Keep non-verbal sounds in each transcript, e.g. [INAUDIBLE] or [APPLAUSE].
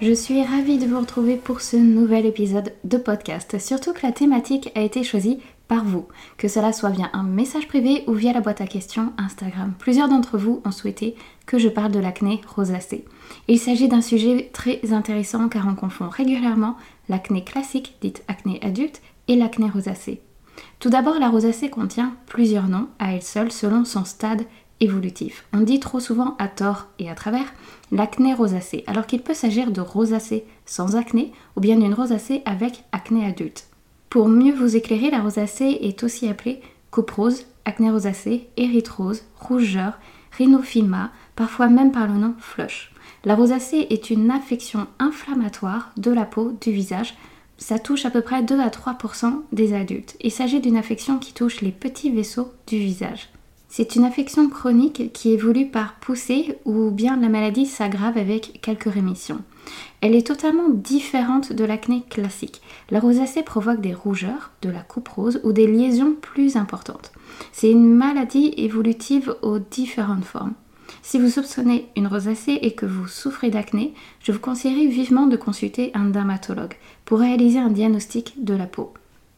Je suis ravie de vous retrouver pour ce nouvel épisode de podcast, surtout que la thématique a été choisie par vous, que cela soit via un message privé ou via la boîte à questions Instagram. Plusieurs d'entre vous ont souhaité que je parle de l'acné rosacée. Il s'agit d'un sujet très intéressant car on confond régulièrement l'acné classique, dite acné adulte, et l'acné rosacée. Tout d'abord, la rosacée contient plusieurs noms à elle seule selon son stade On dit trop souvent à tort et à travers l'acné rosacée, alors qu'il peut s'agir de rosacée sans acné ou bien d'une rosacée avec acné adulte. Pour mieux vous éclairer, la rosacée est aussi appelée coprose, acné rosacée, érythrose, rougeur, rhinophyma, parfois même par le nom flush. La rosacée est une affection inflammatoire de la peau, du visage. Ça touche à peu près 2 à 3% des adultes. Il s'agit d'une affection qui touche les petits vaisseaux du visage. C'est une affection chronique qui évolue par poussée ou bien la maladie s'aggrave avec quelques rémissions. Elle est totalement différente de l'acné classique. La rosacée provoque des rougeurs, de la coupe rose ou des liaisons plus importantes. C'est une maladie évolutive aux différentes formes. Si vous soupçonnez une rosacée et que vous souffrez d'acné, je vous conseillerais vivement de consulter un dermatologue pour réaliser un diagnostic de la peau.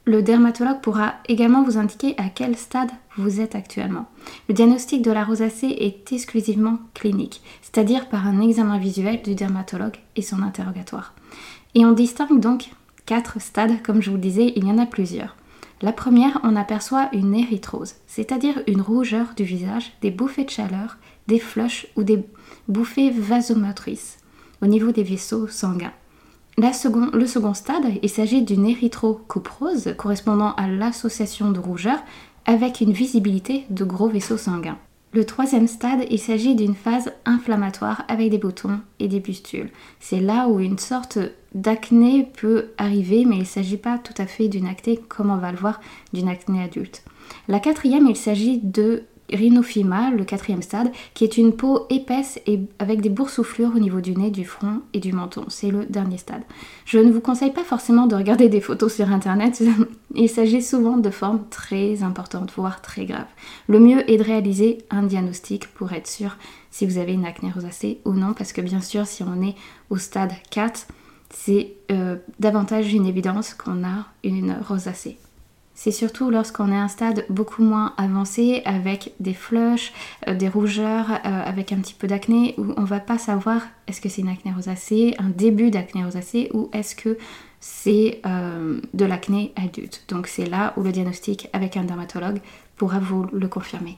Le dermatologue pourra également vous indiquer à quel stade vous êtes actuellement. Le diagnostic de la rosacée est exclusivement clinique, c'est-à-dire par un examen visuel du dermatologue et son interrogatoire. Et on distingue donc quatre stades, comme je vous le disais, il y en a plusieurs. La première, on aperçoit une érythrose, c'est-à-dire une rougeur du visage, des bouffées de chaleur, des flushs ou des bouffées vasomotrices au niveau des vaisseaux sanguins le second stade, il s'agit d'une érythrocoprose correspondant à l'association de rougeur avec une visibilité de gros vaisseaux sanguins. Le troisième stade, il s'agit d'une phase inflammatoire avec des boutons et des pustules. C'est là où une sorte d'acné peut arriver, mais il ne s'agit pas tout à fait d'une acné comme on va le voir d'une acné adulte. La quatrième, il s'agit de rhinophyma, le quatrième stade, qui est une peau épaisse et avec des boursouflures au niveau du nez, du front et du menton. C'est le dernier stade. Je ne vous conseille pas forcément de regarder des photos sur internet. [LAUGHS] Il s'agit souvent de formes très importantes, voire très graves. Le mieux est de réaliser un diagnostic pour être sûr si vous avez une acné rosacée ou non, parce que bien sûr, si on est au stade 4, c'est euh, davantage une évidence qu'on a une rosacée. C'est surtout lorsqu'on est à un stade beaucoup moins avancé avec des flushs, euh, des rougeurs, euh, avec un petit peu d'acné où on va pas savoir est-ce que c'est une acné rosacée, un début d'acné rosacée ou est-ce que c'est euh, de l'acné adulte. Donc c'est là où le diagnostic avec un dermatologue pourra vous le confirmer.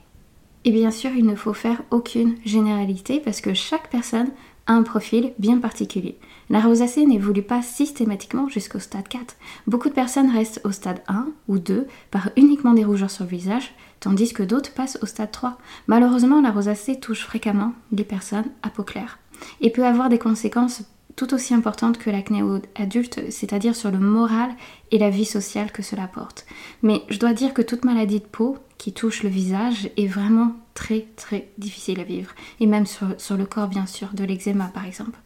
Et bien sûr, il ne faut faire aucune généralité parce que chaque personne un profil bien particulier. La rosacée n'évolue pas systématiquement jusqu'au stade 4. Beaucoup de personnes restent au stade 1 ou 2 par uniquement des rougeurs sur le visage, tandis que d'autres passent au stade 3. Malheureusement, la rosacée touche fréquemment les personnes à peau claire et peut avoir des conséquences tout aussi importantes que l'acné adulte, c'est-à-dire sur le moral et la vie sociale que cela porte. Mais je dois dire que toute maladie de peau qui touche le visage est vraiment très très difficile à vivre. Et même sur, sur le corps, bien sûr, de l'eczéma par exemple.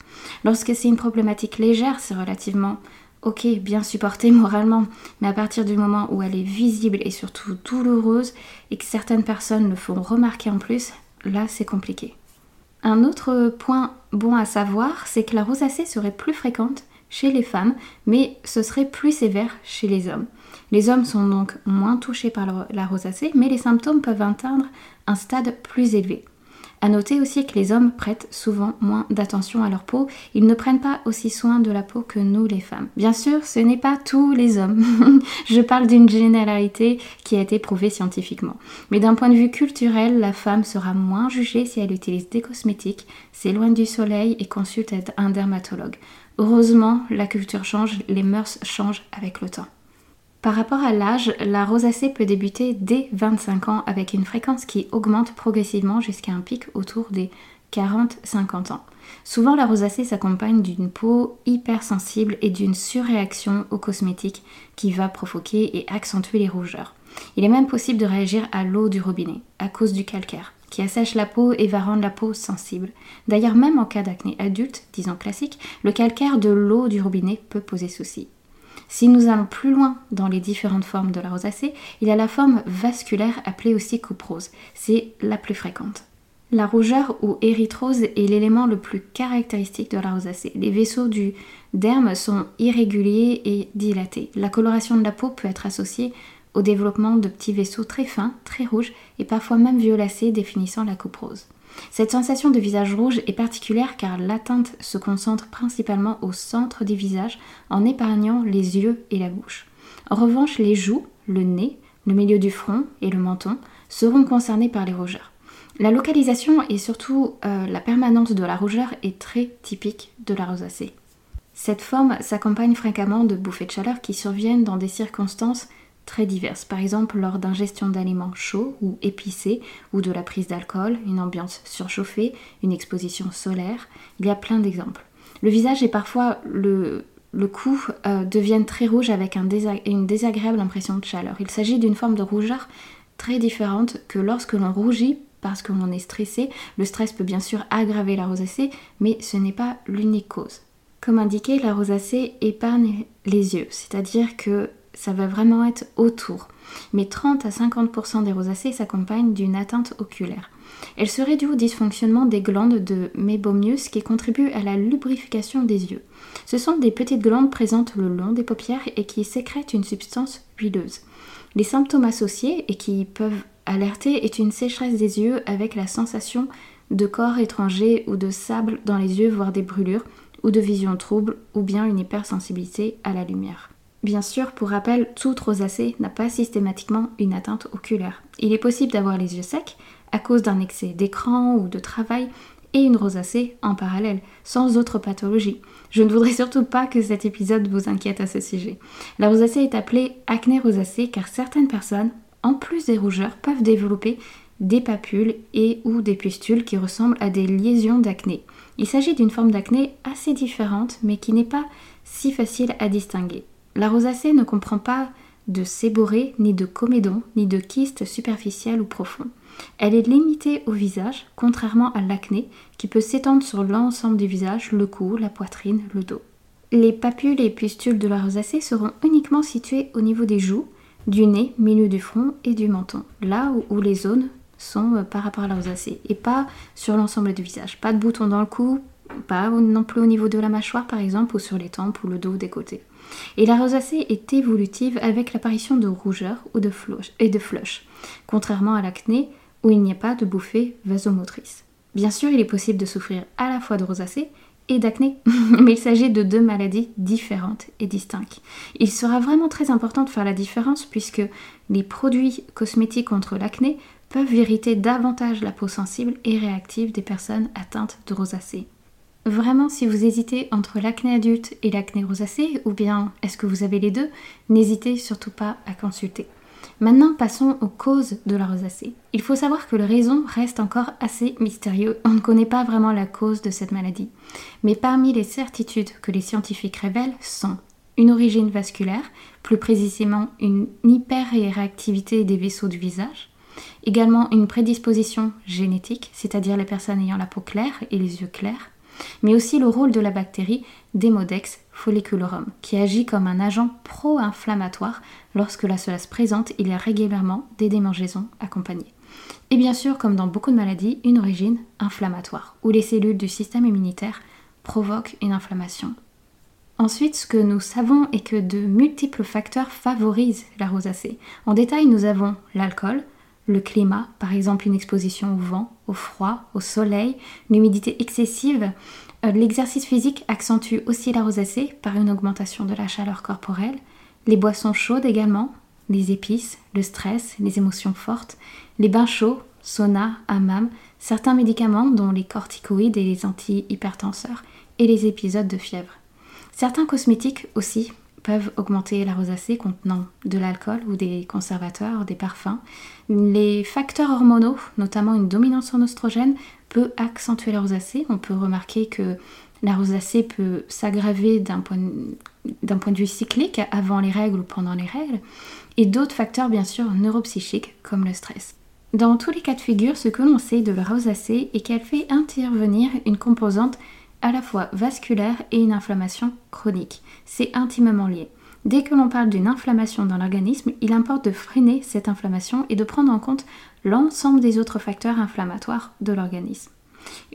Lorsque c'est une problématique légère, c'est relativement ok, bien supporté [LAUGHS] moralement, mais à partir du moment où elle est visible et surtout douloureuse et que certaines personnes le font remarquer en plus, là c'est compliqué. Un autre point bon à savoir, c'est que la rosacée serait plus fréquente chez les femmes, mais ce serait plus sévère chez les hommes. Les hommes sont donc moins touchés par la rosacée, mais les symptômes peuvent atteindre un stade plus élevé. A noter aussi que les hommes prêtent souvent moins d'attention à leur peau, ils ne prennent pas aussi soin de la peau que nous les femmes. Bien sûr, ce n'est pas tous les hommes. [LAUGHS] Je parle d'une généralité qui a été prouvée scientifiquement. Mais d'un point de vue culturel, la femme sera moins jugée si elle utilise des cosmétiques, s'éloigne du soleil et consulte un dermatologue. Heureusement, la culture change, les mœurs changent avec le temps. Par rapport à l'âge, la rosacée peut débuter dès 25 ans avec une fréquence qui augmente progressivement jusqu'à un pic autour des 40-50 ans. Souvent, la rosacée s'accompagne d'une peau hypersensible et d'une surréaction aux cosmétiques qui va provoquer et accentuer les rougeurs. Il est même possible de réagir à l'eau du robinet à cause du calcaire qui assèche la peau et va rendre la peau sensible. D'ailleurs, même en cas d'acné adulte, disons classique, le calcaire de l'eau du robinet peut poser souci. Si nous allons plus loin dans les différentes formes de la rosacée, il y a la forme vasculaire appelée aussi couperose. C'est la plus fréquente. La rougeur ou érythrose est l'élément le plus caractéristique de la rosacée. Les vaisseaux du derme sont irréguliers et dilatés. La coloration de la peau peut être associée au développement de petits vaisseaux très fins, très rouges et parfois même violacés définissant la couperose. Cette sensation de visage rouge est particulière car l'atteinte se concentre principalement au centre des visages en épargnant les yeux et la bouche. En revanche, les joues, le nez, le milieu du front et le menton seront concernés par les rougeurs. La localisation et surtout euh, la permanence de la rougeur est très typique de la rosacée. Cette forme s'accompagne fréquemment de bouffées de chaleur qui surviennent dans des circonstances très diverses, par exemple lors d'ingestion d'aliments chauds ou épicés ou de la prise d'alcool, une ambiance surchauffée, une exposition solaire. Il y a plein d'exemples. Le visage et parfois le, cou euh, deviennent très rouges avec une désagréable impression de chaleur. Il s'agit d'une forme de rougeur très différente que lorsque l'on rougit parce que l'on est stressé. Le stress peut bien sûr aggraver la rosacée, mais ce n'est pas l'unique cause. Comme indiqué, la rosacée épargne les yeux, c'est-à-dire que ça va vraiment être autour. Mais 30 à 50% des rosacées s'accompagnent d'une atteinte oculaire. Elle serait due au dysfonctionnement des glandes de Meibomius qui contribuent à la lubrification des yeux. Ce sont des petites glandes présentes le long des paupières et qui sécrètent une substance huileuse. Les symptômes associés et qui peuvent alerter est une sécheresse des yeux avec la sensation de corps étranger ou de sable dans les yeux, voire des brûlures, ou de vision trouble, ou bien une hypersensibilité à la lumière. Bien sûr, pour rappel, toute rosacée n'a pas systématiquement une atteinte oculaire. Il est possible d'avoir les yeux secs à cause d'un excès d'écran ou de travail et une rosacée en parallèle, sans autre pathologie. Je ne voudrais surtout pas que cet épisode vous inquiète à ce sujet. La rosacée est appelée acné rosacée car certaines personnes, en plus des rougeurs, peuvent développer des papules et ou des pustules qui ressemblent à des lésions d'acné. Il s'agit d'une forme d'acné assez différente mais qui n'est pas si facile à distinguer. La rosacée ne comprend pas de séborrhée, ni de comédon, ni de kyste superficiel ou profond. Elle est limitée au visage, contrairement à l'acné, qui peut s'étendre sur l'ensemble du visage, le cou, la poitrine, le dos. Les papules et pustules de la rosacée seront uniquement situées au niveau des joues, du nez, milieu du front et du menton, là où, les zones sont euh, par rapport à la rosacée, et pas sur l'ensemble du visage. Pas de boutons dans le cou, pas non plus au niveau de la mâchoire par exemple, ou sur les tempes ou le dos des côtés. Et la rosacée est évolutive avec l'apparition de rougeur ou de et de flush, contrairement à l'acné où il n'y a pas de bouffée vasomotrice. Bien sûr, il est possible de souffrir à la fois de rosacée et d'acné, [LAUGHS] mais il s'agit de deux maladies différentes et distinctes. Il sera vraiment très important de faire la différence puisque les produits cosmétiques contre l'acné peuvent irriter davantage la peau sensible et réactive des personnes atteintes de rosacée. Vraiment, si vous hésitez entre l'acné adulte et l'acné rosacée, ou bien est-ce que vous avez les deux, n'hésitez surtout pas à consulter. Maintenant, passons aux causes de la rosacée. Il faut savoir que le raison reste encore assez mystérieux. On ne connaît pas vraiment la cause de cette maladie. Mais parmi les certitudes que les scientifiques révèlent sont une origine vasculaire, plus précisément une hyperréactivité des vaisseaux du visage, également une prédisposition génétique, c'est-à-dire les personnes ayant la peau claire et les yeux clairs, mais aussi le rôle de la bactérie Demodex folliculorum, qui agit comme un agent pro-inflammatoire. Lorsque la cela se présente, il y a régulièrement des démangeaisons accompagnées. Et bien sûr, comme dans beaucoup de maladies, une origine inflammatoire, où les cellules du système immunitaire provoquent une inflammation. Ensuite, ce que nous savons est que de multiples facteurs favorisent la rosacée. En détail, nous avons l'alcool, le climat, par exemple une exposition au vent, au froid, au soleil, l'humidité excessive. Euh, l'exercice physique accentue aussi la rosacée par une augmentation de la chaleur corporelle. Les boissons chaudes également, les épices, le stress, les émotions fortes, les bains chauds, sauna, hammam, certains médicaments dont les corticoïdes et les antihypertenseurs et les épisodes de fièvre. Certains cosmétiques aussi peuvent augmenter la rosacée contenant de l'alcool ou des conservateurs, des parfums. Les facteurs hormonaux, notamment une dominance en oestrogène, peut accentuer la rosacée. On peut remarquer que la rosacée peut s'aggraver d'un point, point, de vue cyclique avant les règles ou pendant les règles, et d'autres facteurs bien sûr neuropsychiques comme le stress. Dans tous les cas de figure, ce que l'on sait de la rosacée est qu'elle fait intervenir une composante à la fois vasculaire et une inflammation chronique. C'est intimement lié. Dès que l'on parle d'une inflammation dans l'organisme, il importe de freiner cette inflammation et de prendre en compte l'ensemble des autres facteurs inflammatoires de l'organisme.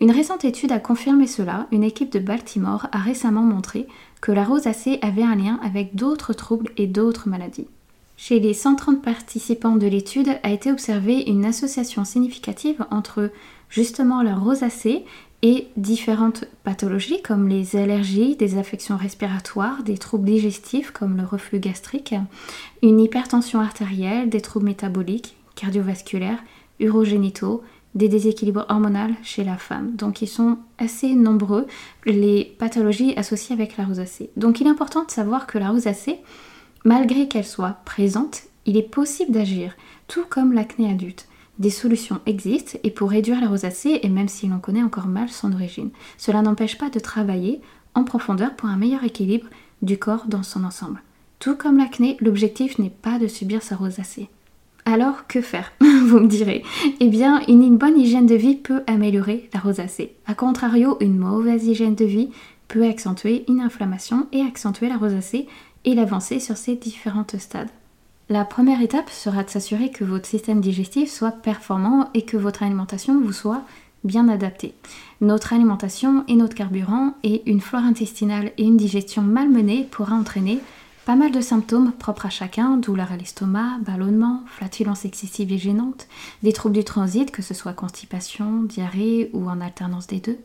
Une récente étude a confirmé cela. Une équipe de Baltimore a récemment montré que la rosacée avait un lien avec d'autres troubles et d'autres maladies. Chez les 130 participants de l'étude a été observée une association significative entre justement la rosacée et différentes pathologies comme les allergies, des affections respiratoires, des troubles digestifs comme le reflux gastrique, une hypertension artérielle, des troubles métaboliques, cardiovasculaires, urogénitaux, des déséquilibres hormonaux chez la femme. Donc ils sont assez nombreux les pathologies associées avec la rosacée. Donc il est important de savoir que la rosacée, malgré qu'elle soit présente, il est possible d'agir, tout comme l'acné adulte. Des solutions existent et pour réduire la rosacée, et même si l'on connaît encore mal son origine, cela n'empêche pas de travailler en profondeur pour un meilleur équilibre du corps dans son ensemble. Tout comme l'acné, l'objectif n'est pas de subir sa rosacée. Alors, que faire [LAUGHS] Vous me direz? Eh bien, une bonne hygiène de vie peut améliorer la rosacée. A contrario, une mauvaise hygiène de vie peut accentuer une inflammation et accentuer la rosacée et l'avancer sur ces différentes stades. La première étape sera de s'assurer que votre système digestif soit performant et que votre alimentation vous soit bien adaptée. Notre alimentation et notre carburant et une flore intestinale et une digestion malmenée pourra entraîner pas mal de symptômes propres à chacun, douleur à l'estomac, ballonnement, flatulence excessive et gênante, des troubles du transit, que ce soit constipation, diarrhée ou en alternance des deux,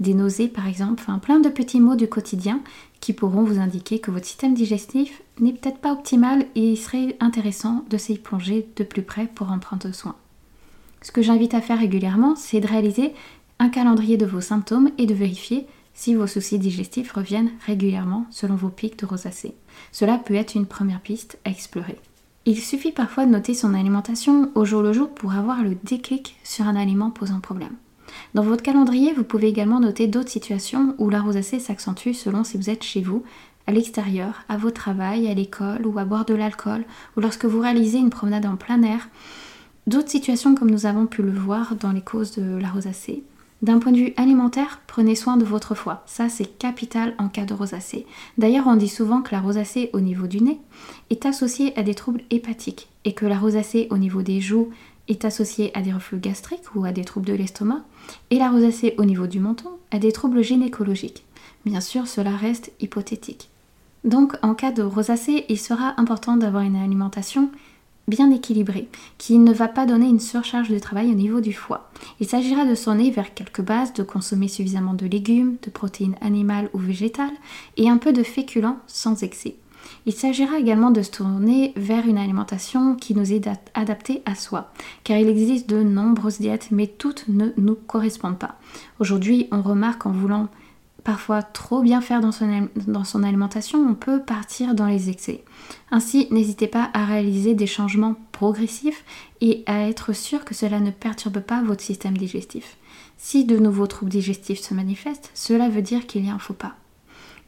des nausées par exemple, enfin plein de petits mots du quotidien qui pourront vous indiquer que votre système digestif n'est peut-être pas optimal et il serait intéressant de s'y plonger de plus près pour en prendre soin. Ce que j'invite à faire régulièrement, c'est de réaliser un calendrier de vos symptômes et de vérifier si vos soucis digestifs reviennent régulièrement selon vos pics de rosacée. Cela peut être une première piste à explorer. Il suffit parfois de noter son alimentation au jour le jour pour avoir le déclic sur un aliment posant problème. Dans votre calendrier, vous pouvez également noter d'autres situations où la rosacée s'accentue selon si vous êtes chez vous, à l'extérieur, à votre travail, à l'école ou à boire de l'alcool, ou lorsque vous réalisez une promenade en plein air. D'autres situations comme nous avons pu le voir dans les causes de la rosacée. D'un point de vue alimentaire, prenez soin de votre foie. Ça, c'est capital en cas de rosacée. D'ailleurs, on dit souvent que la rosacée au niveau du nez est associée à des troubles hépatiques et que la rosacée au niveau des joues est associée à des reflux gastriques ou à des troubles de l'estomac et la rosacée au niveau du menton à des troubles gynécologiques. Bien sûr, cela reste hypothétique. Donc, en cas de rosacée, il sera important d'avoir une alimentation bien équilibré, qui ne va pas donner une surcharge de travail au niveau du foie. Il s'agira de sonner vers quelques bases, de consommer suffisamment de légumes, de protéines animales ou végétales et un peu de féculents sans excès. Il s'agira également de se tourner vers une alimentation qui nous est adaptée à soi, car il existe de nombreuses diètes, mais toutes ne nous correspondent pas. Aujourd'hui, on remarque en voulant parfois trop bien faire dans son alimentation, on peut partir dans les excès. Ainsi, n'hésitez pas à réaliser des changements progressifs et à être sûr que cela ne perturbe pas votre système digestif. Si de nouveaux troubles digestifs se manifestent, cela veut dire qu'il y a un faux pas.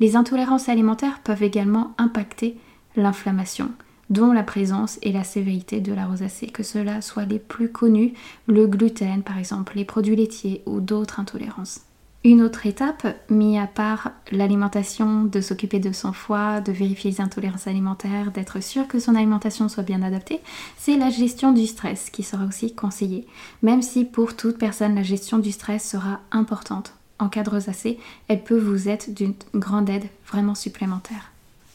Les intolérances alimentaires peuvent également impacter l'inflammation, dont la présence et la sévérité de la rosacée, que cela soit les plus connus, le gluten par exemple, les produits laitiers ou d'autres intolérances. Une autre étape, mis à part l'alimentation, de s'occuper de son foie, de vérifier les intolérances alimentaires, d'être sûr que son alimentation soit bien adaptée, c'est la gestion du stress qui sera aussi conseillée. Même si pour toute personne la gestion du stress sera importante. En cas de rosacée, elle peut vous être d'une grande aide vraiment supplémentaire.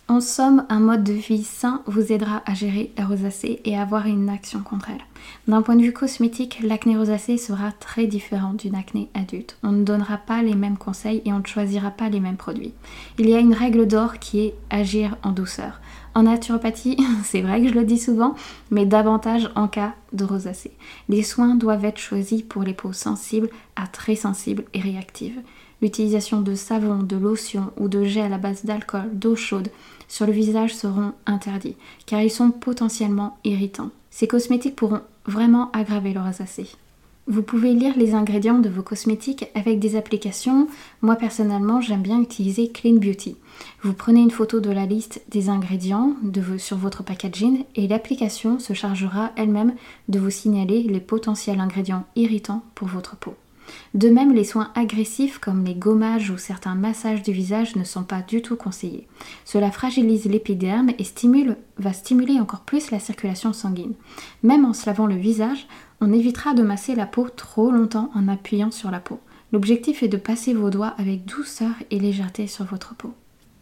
En somme, un mode de vie sain vous aidera à gérer la rosacée et à avoir une action contre elle. D'un point de vue cosmétique, l'acné rosacée sera très différent d'une acné adulte. On ne donnera pas les mêmes conseils et on ne choisira pas les mêmes produits. Il y a une règle d'or qui est agir en douceur. En naturopathie, [LAUGHS] c'est vrai que je le dis souvent, mais davantage en cas de rosacée. Les soins doivent être choisis pour les peaux sensibles à très sensibles et réactives. L'utilisation de savon, de lotion ou de gel à base d'alcool, d'eau chaude sur le visage seront interdits car ils sont potentiellement irritants. Ces cosmétiques pourront vraiment aggraver le rosacée. Vous pouvez lire les ingrédients de vos cosmétiques avec des applications. Moi personnellement, j'aime bien utiliser Clean Beauty. Vous prenez une photo de la liste des ingrédients sur votre packaging et l'application se chargera elle-même de vous signaler les potentiels ingrédients irritants pour votre peau. De même, les soins agressifs comme les gommages ou certains massages du visage ne sont pas du tout conseillés. Cela fragilise l'épiderme et va stimuler encore plus la circulation sanguine. Même en se lavant le visage, on évitera de masser la peau trop longtemps en appuyant sur la peau. L'objectif est de passer vos doigts avec douceur et légèreté sur votre peau.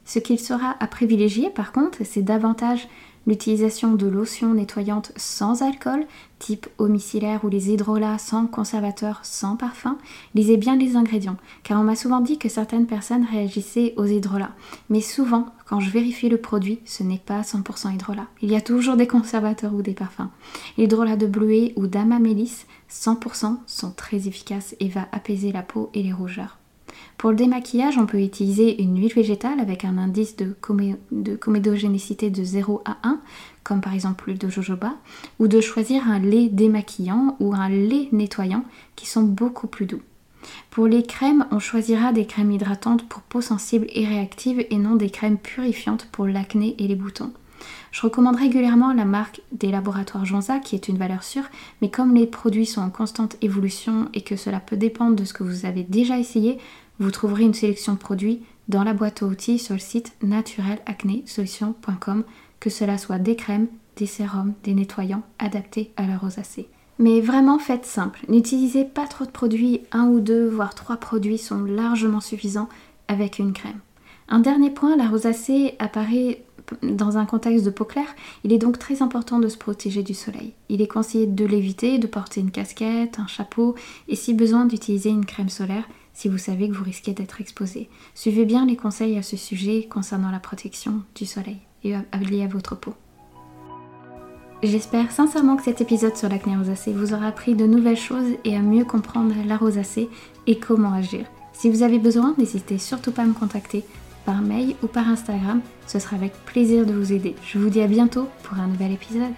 Ce qu'il sera à privilégier par contre, c'est davantage l'utilisation de lotions nettoyantes sans alcool, type eau ou les hydrolats sans conservateur, sans parfum. Lisez bien les ingrédients, car on m'a souvent dit que certaines personnes réagissaient aux hydrolats. Mais souvent, quand je vérifie le produit, ce n'est pas 100% hydrolat. Il y a toujours des conservateurs ou des parfums. L'hydrolat de bleuet ou d'amamélis, 100% sont très efficaces et va apaiser la peau et les rougeurs. Pour le démaquillage, on peut utiliser une huile végétale avec un indice de, comédogénicité de 0 à 1, comme par exemple le de jojoba, ou de choisir un lait démaquillant ou un lait nettoyant qui sont beaucoup plus doux. Pour les crèmes, on choisira des crèmes hydratantes pour peau sensible et réactive et non des crèmes purifiantes pour l'acné et les boutons. Je recommande régulièrement la marque des laboratoires Jonza qui est une valeur sûre, mais comme les produits sont en constante évolution et que cela peut dépendre de ce que vous avez déjà essayé, vous trouverez une sélection de produits dans la boîte à outils sur le site naturelacnesolution.com, que cela soit des crèmes, des sérums, des nettoyants adaptés à la rosacée. Mais vraiment faites simple, n'utilisez pas trop de produits, un ou deux, voire trois produits sont largement suffisants avec une crème. Un dernier point, la rosacée apparaît dans un contexte de peau claire, il est donc très important de se protéger du soleil. Il est conseillé de l'éviter, de porter une casquette, un chapeau et si besoin d'utiliser une crème solaire si vous savez que vous risquez d'être exposé. Suivez bien les conseils à ce sujet concernant la protection du soleil et lié à votre peau. J'espère sincèrement que cet épisode sur l'acné rosacée vous aura appris de nouvelles choses et à mieux comprendre la rosacée et comment agir. Si vous avez besoin, n'hésitez surtout pas à me contacter par mail ou par Instagram, ce sera avec plaisir de vous aider. Je vous dis à bientôt pour un nouvel épisode.